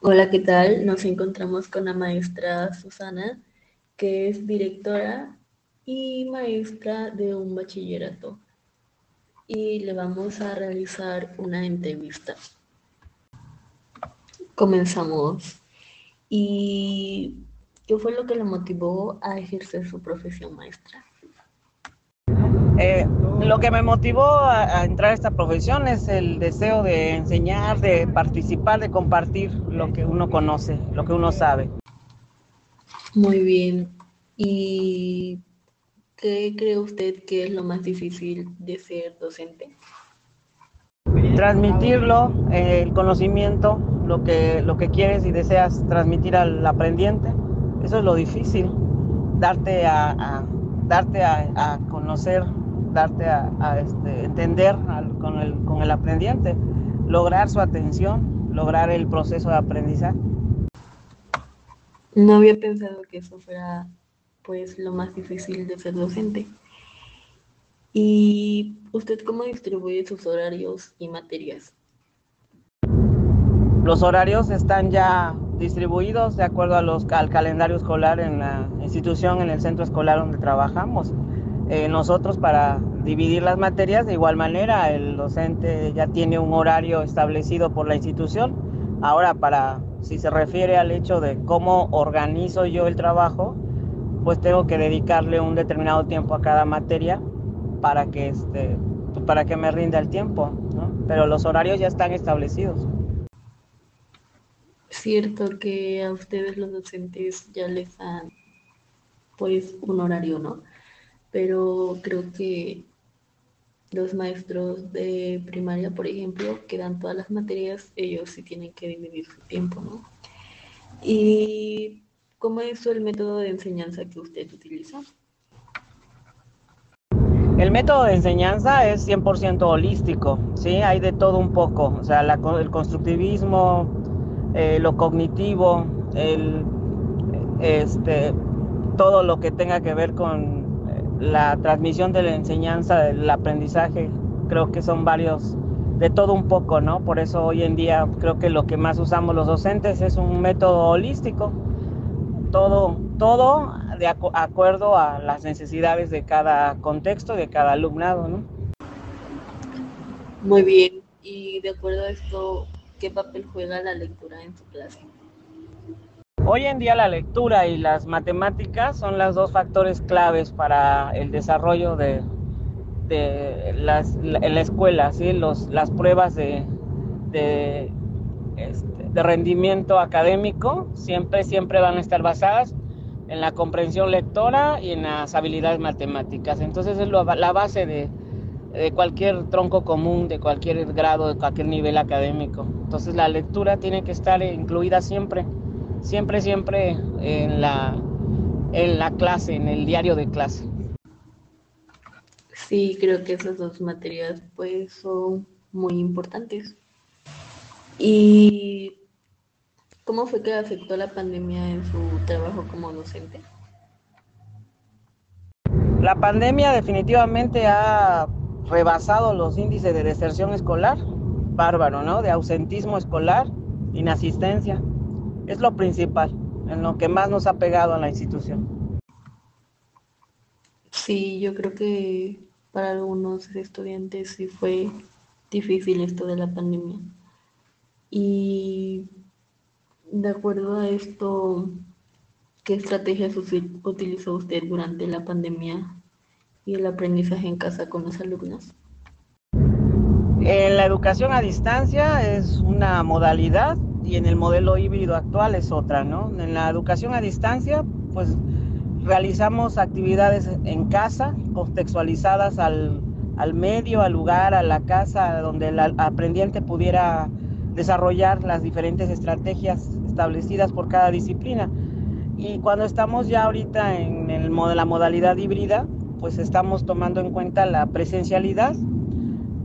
Hola, ¿qué tal? Nos encontramos con la maestra Susana, que es directora y maestra de un bachillerato. Y le vamos a realizar una entrevista. Comenzamos. ¿Y qué fue lo que le motivó a ejercer su profesión maestra? Eh, lo que me motivó a, a, entrar a esta profesión es el deseo de enseñar, de participar, de compartir lo que uno conoce, lo que uno sabe. Muy bien. ¿Y qué cree usted que es lo más difícil de ser docente? Transmitirlo, eh, el conocimiento, lo que, lo que quieres y deseas transmitir al aprendiente. Eso es lo difícil, darte a, a darte a, a conocer darte a, a este, entender al, con, el, con el aprendiente, lograr su atención, lograr el proceso de aprendizaje. No había pensado que eso fuera pues lo más difícil de ser docente. ¿Y usted cómo distribuye sus horarios y materias? Los horarios están ya distribuidos de acuerdo a los, al calendario escolar en la institución, en el centro escolar donde trabajamos. Eh, nosotros para dividir las materias. De igual manera el docente ya tiene un horario establecido por la institución. Ahora para si se refiere al hecho de cómo organizo yo el trabajo pues tengo que dedicarle un determinado tiempo a cada materia para que este para que me rinda el tiempo ¿no? pero los horarios ya están establecidos. Cierto que a ustedes los docentes ya les dan pues un horario no pero creo que los maestros de primaria, por ejemplo, que dan todas las materias, ellos sí tienen que dividir su tiempo, ¿no? ¿Y cómo es el método de enseñanza que usted utiliza? El método de enseñanza es 100% holístico, ¿sí? Hay de todo un poco, o sea, el constructivismo, eh, lo cognitivo, el, este, todo lo que tenga que ver con la transmisión de la enseñanza, del aprendizaje, creo que son varios, de todo un poco, ¿no? Por eso hoy en día creo que lo que más usamos los docentes es un método holístico, todo, todo de acu acuerdo a las necesidades de cada contexto, de cada alumnado, ¿no? Muy bien, y de acuerdo a esto, ¿qué papel juega la lectura en su clase? Hoy en día la lectura y las matemáticas son los dos factores claves para el desarrollo de, las, en la escuela, las pruebas este, de rendimiento académico siempre, siempre van a estar basadas en la comprensión lectora y en las habilidades matemáticas. Entonces es la base de, de cualquier tronco común, de cualquier grado, de cualquier nivel académico. Entonces la lectura tiene que estar incluida siempre siempre, siempre en la, en la clase, en el diario de clase. Sí, creo que esas dos materias pues son muy importantes. ¿Y cómo fue que afectó la pandemia en su trabajo como docente? La pandemia definitivamente ha rebasado los índices de deserción escolar, bárbaro, ¿no? De ausentismo escolar, inasistencia es lo principal, en lo que más nos ha pegado a la institución. Sí, yo creo que para algunos estudiantes sí fue difícil esto de la pandemia. Y de acuerdo a esto, ¿qué estrategias utilizó usted durante la pandemia y el aprendizaje en casa con los alumnos? En la educación a distancia es una modalidad y en el modelo híbrido actual es otra, ¿no? En la educación a distancia, pues realizamos actividades en casa, contextualizadas al, al medio, al lugar, a la casa, donde el aprendiente pudiera desarrollar las diferentes estrategias establecidas por cada disciplina. Y cuando estamos ya ahorita en el, la modalidad híbrida, pues estamos tomando en cuenta la presencialidad,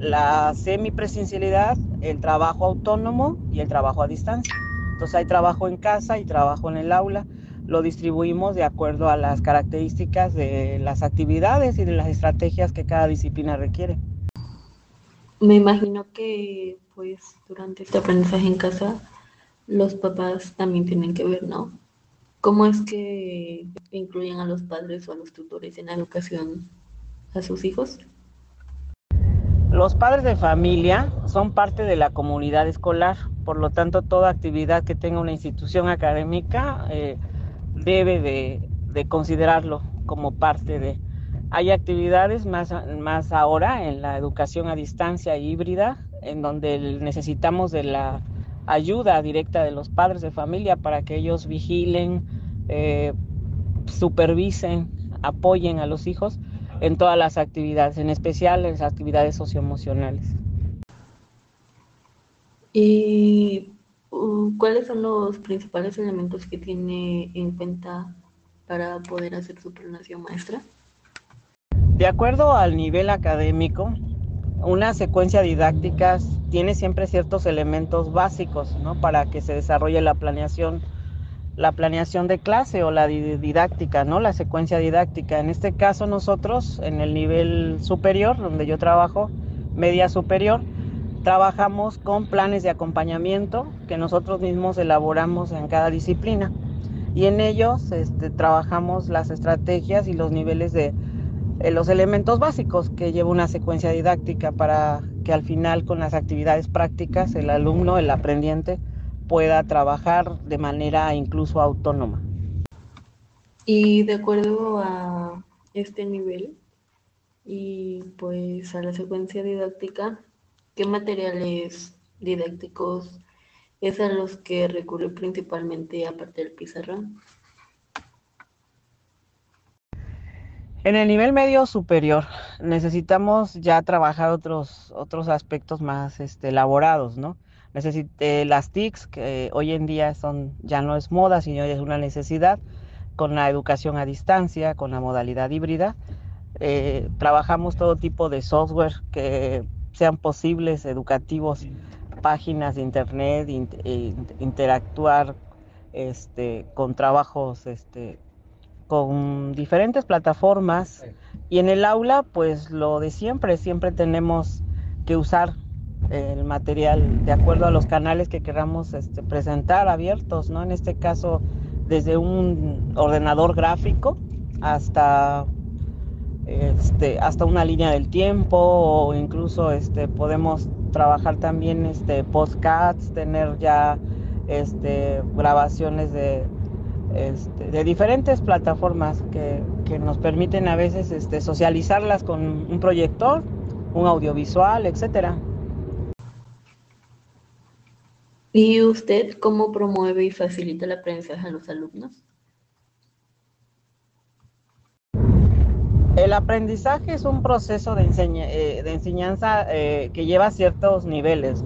la semipresencialidad, el trabajo autónomo y el trabajo a distancia. Entonces hay trabajo en casa y trabajo en el aula. Lo distribuimos de acuerdo a las características de las actividades y de las estrategias que cada disciplina requiere. Me imagino que pues durante este aprendizaje en casa los papás también tienen que ver, ¿no? ¿Cómo es que incluyen a los padres o a los tutores en la educación a sus hijos? Los padres de familia son parte de la comunidad escolar, por lo tanto toda actividad que tenga una institución académica eh, debe de, de, considerarlo como parte de... Hay actividades más, más ahora en la educación a distancia híbrida, en donde necesitamos de la ayuda directa de los padres de familia para que ellos vigilen, eh, supervisen, apoyen a los hijos en todas las actividades, en especial en las actividades socioemocionales. ¿Y uh, cuáles son los principales elementos que tiene en cuenta para poder hacer su planeación maestra? De acuerdo al nivel académico, una secuencia didáctica tiene siempre ciertos elementos básicos ¿no? para que se desarrolle la planeación la planeación de clase o la didáctica, ¿no? La secuencia didáctica. En este caso nosotros en el nivel superior, donde yo trabajo, media superior, trabajamos con planes de acompañamiento que nosotros mismos elaboramos en cada disciplina. Y en ellos este, trabajamos las estrategias y los niveles de eh, los elementos básicos que lleva una secuencia didáctica para que al final con las actividades prácticas el alumno, el aprendiente, pueda trabajar de manera incluso autónoma. Y de acuerdo a este nivel y pues a la secuencia didáctica, ¿qué materiales didácticos es a los que recurre principalmente aparte del pizarrón? En el nivel medio superior necesitamos ya trabajar otros, otros aspectos más este, elaborados, ¿no? Necesité las TICs, que hoy en día son, ya no es moda, sino es una necesidad, con la educación a distancia, con la modalidad híbrida. Eh, trabajamos todo tipo de software que sean posibles, educativos, páginas de internet, eh, interactuar este, con trabajos este, con diferentes plataformas. Y en el aula, pues lo de siempre, siempre tenemos que usar el material de acuerdo a los canales que queramos este, presentar abiertos, ¿no? En este caso, desde un ordenador gráfico hasta, este, hasta una línea del tiempo o incluso este, podemos trabajar también este, tener ya este, grabaciones de, de diferentes plataformas que, que, nos permiten a veces este, socializarlas con un proyector, un audiovisual, etcétera. ¿Y usted cómo promueve y facilita el aprendizaje a los alumnos? El aprendizaje es un proceso de, eh, enseñanza eh, que lleva ciertos niveles.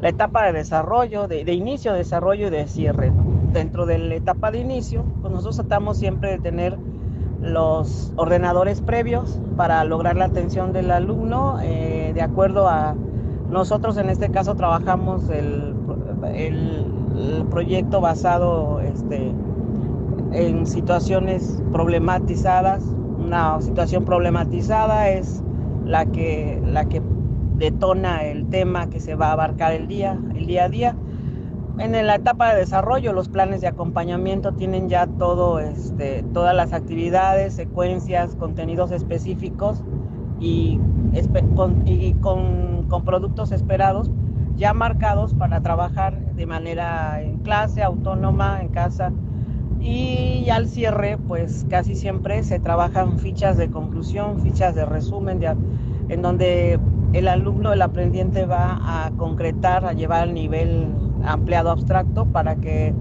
la etapa de desarrollo, de, inicio, desarrollo y de cierre. Dentro de la etapa de inicio, pues nosotros tratamos siempre de tener los ordenadores previos para lograr la atención del alumno eh, de acuerdo a nosotros en este caso trabajamos el, proyecto basado este, en situaciones problematizadas. Una situación problematizada es la que, la que detona el tema que se va a abarcar el día, el día a día. En la etapa de desarrollo, los planes de acompañamiento tienen ya todo, este, todas las actividades, secuencias, contenidos específicos y, con, con productos esperados ya marcados para trabajar de manera en clase, autónoma, en casa. Y al cierre, pues casi siempre se trabajan fichas de conclusión, fichas de resumen, en donde el alumno, el aprendiente va a concretar, a llevar al nivel ampliado abstracto para que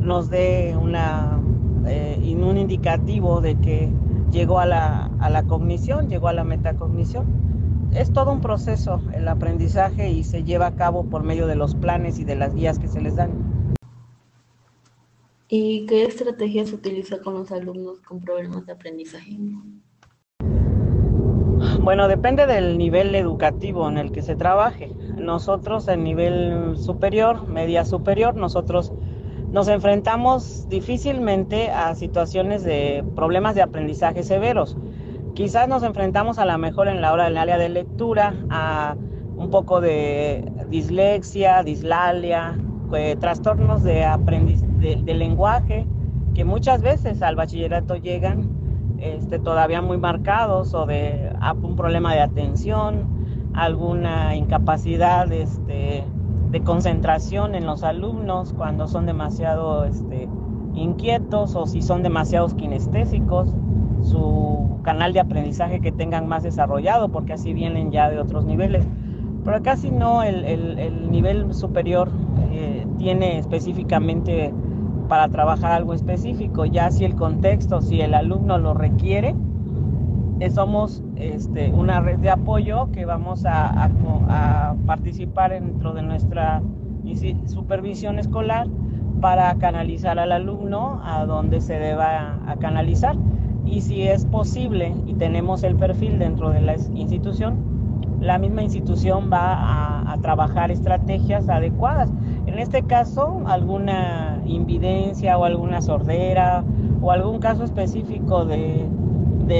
nos dé una, eh, un indicativo de que llegó a la, a la cognición, llegó a la metacognición es todo un proceso el aprendizaje y se lleva a cabo por medio de los planes y de las guías que se les dan. ¿Y qué estrategias se utiliza con los alumnos con problemas de aprendizaje? Bueno, depende del nivel educativo en el que se trabaje. Nosotros en nivel superior, media superior, nosotros nos enfrentamos difícilmente a situaciones de problemas de aprendizaje severos. Quizás nos enfrentamos a la mejor en la hora del área de lectura, a un poco de dislexia, dislalia, eh, trastornos de, aprendiz de, lenguaje que muchas veces al bachillerato llegan este, todavía muy marcados o de un problema de atención, alguna incapacidad este, de concentración en los alumnos cuando son demasiado este, inquietos o si son demasiados kinestésicos, su canal de aprendizaje que tengan más desarrollado, porque así vienen ya de otros niveles. Pero casi no, el, nivel superior eh, tiene específicamente para trabajar algo específico, ya si el contexto, si el alumno lo requiere, somos este, una red de apoyo que vamos a, a participar dentro de nuestra supervisión escolar para canalizar al alumno a donde se deba a canalizar. Y si es posible y tenemos el perfil dentro de la institución, la misma institución va a, trabajar estrategias adecuadas. En este caso, alguna invidencia o alguna sordera o algún caso específico de,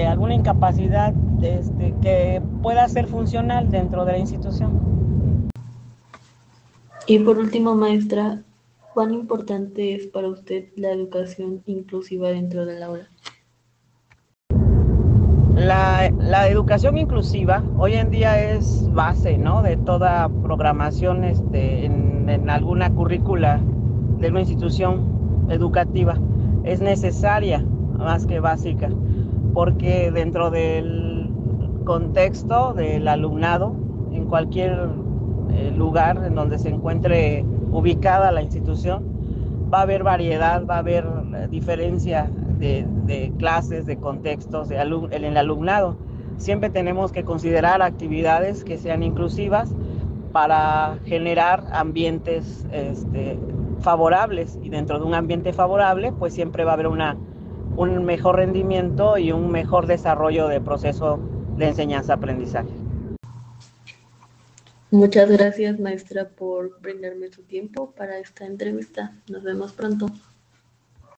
alguna incapacidad este, que pueda ser funcional dentro de la institución. Y por último, maestra, ¿Cuán importante es para usted la educación inclusiva dentro del aula? La, educación inclusiva hoy en día es base ¿no? de toda programación este, en, en alguna currícula de una institución educativa. Es necesaria más que básica, porque dentro del contexto del alumnado, en cualquier eh, lugar en donde se encuentre ubicada la institución, va a haber variedad, va a haber eh, diferencia de, clases, de contextos de en el alumnado. Siempre tenemos que considerar actividades que sean inclusivas para generar ambientes este, favorables y dentro de un ambiente favorable pues siempre va a haber una, un mejor rendimiento y un mejor desarrollo del proceso de enseñanza-aprendizaje. Muchas gracias, maestra, por brindarme su tiempo para esta entrevista. Nos vemos pronto.